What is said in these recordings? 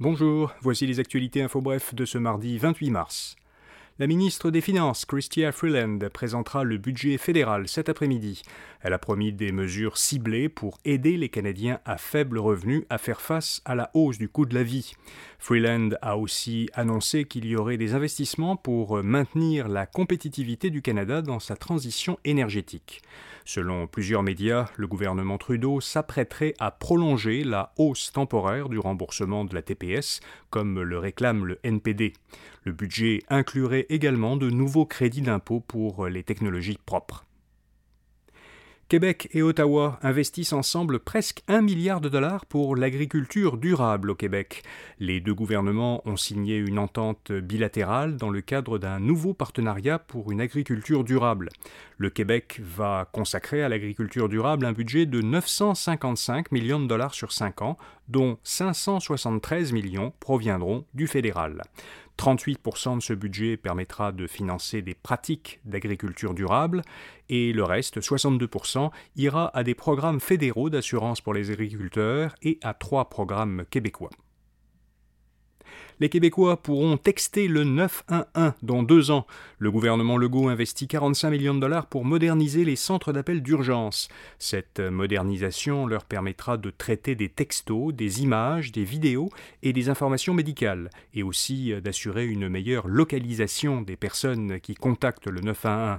Bonjour, voici les actualités info bref de ce mardi 28 mars. La ministre des Finances, Chrystia Freeland, présentera le budget fédéral cet après-midi. Elle a promis des mesures ciblées pour aider les Canadiens à faible revenu à faire face à la hausse du coût de la vie. Freeland a aussi annoncé qu'il y aurait des investissements pour maintenir la compétitivité du Canada dans sa transition énergétique. Selon plusieurs médias, le gouvernement Trudeau s'apprêterait à prolonger la hausse temporaire du remboursement de la TPS, comme le réclame le NPD. Le budget inclurait également de nouveaux crédits d'impôt pour les technologies propres. Québec et Ottawa investissent ensemble presque un milliard de dollars pour l'agriculture durable au Québec. Les deux gouvernements ont signé une entente bilatérale dans le cadre d'un nouveau partenariat pour une agriculture durable. Le Québec va consacrer à l'agriculture durable un budget de 955 millions de dollars sur 5 ans, dont 573 millions proviendront du fédéral. 38% de ce budget permettra de financer des pratiques d'agriculture durable et le reste, 62%, ira à des programmes fédéraux d'assurance pour les agriculteurs et à trois programmes québécois les Québécois pourront texter le 911 dans deux ans. Le gouvernement Legault investit 45 millions de dollars pour moderniser les centres d'appel d'urgence. Cette modernisation leur permettra de traiter des textos, des images, des vidéos et des informations médicales, et aussi d'assurer une meilleure localisation des personnes qui contactent le 911.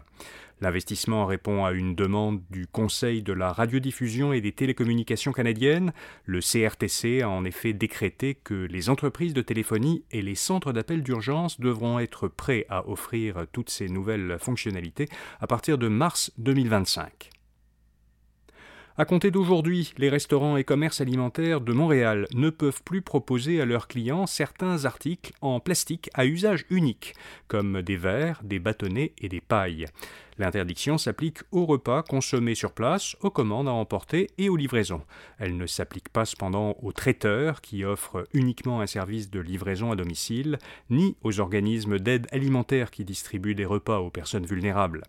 L'investissement répond à une demande du Conseil de la radiodiffusion et des télécommunications canadiennes. Le CRTC a en effet décrété que les entreprises de téléphonie et les centres d'appel d'urgence devront être prêts à offrir toutes ces nouvelles fonctionnalités à partir de mars 2025. À compter d'aujourd'hui, les restaurants et commerces alimentaires de Montréal ne peuvent plus proposer à leurs clients certains articles en plastique à usage unique, comme des verres, des bâtonnets et des pailles. L'interdiction s'applique aux repas consommés sur place, aux commandes à emporter et aux livraisons. Elle ne s'applique pas cependant aux traiteurs qui offrent uniquement un service de livraison à domicile, ni aux organismes d'aide alimentaire qui distribuent des repas aux personnes vulnérables.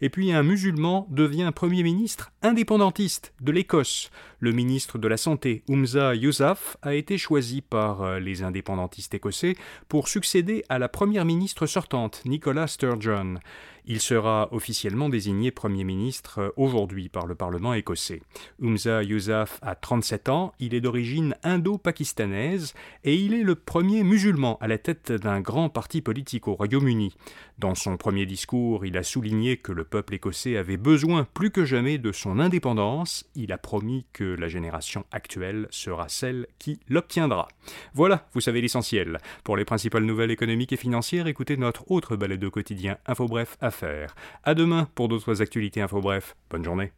Et puis un musulman devient Premier ministre indépendantiste de l'Écosse. Le ministre de la Santé, Umza Yousaf, a été choisi par euh, les indépendantistes écossais pour succéder à la Première ministre sortante, Nicola Sturgeon. Il sera officiellement désigné Premier ministre euh, aujourd'hui par le Parlement écossais. Umza Yousaf a 37 ans, il est d'origine indo-pakistanaise et il est le premier musulman à la tête d'un grand parti politique au Royaume-Uni. Dans son premier discours, il a souligné que le peuple écossais avait besoin plus que jamais de son indépendance. Il a promis que la génération actuelle sera celle qui l'obtiendra. Voilà, vous savez l'essentiel. Pour les principales nouvelles économiques et financières, écoutez notre autre balade quotidien Info Bref à faire. À demain pour d'autres actualités Info Bref. Bonne journée.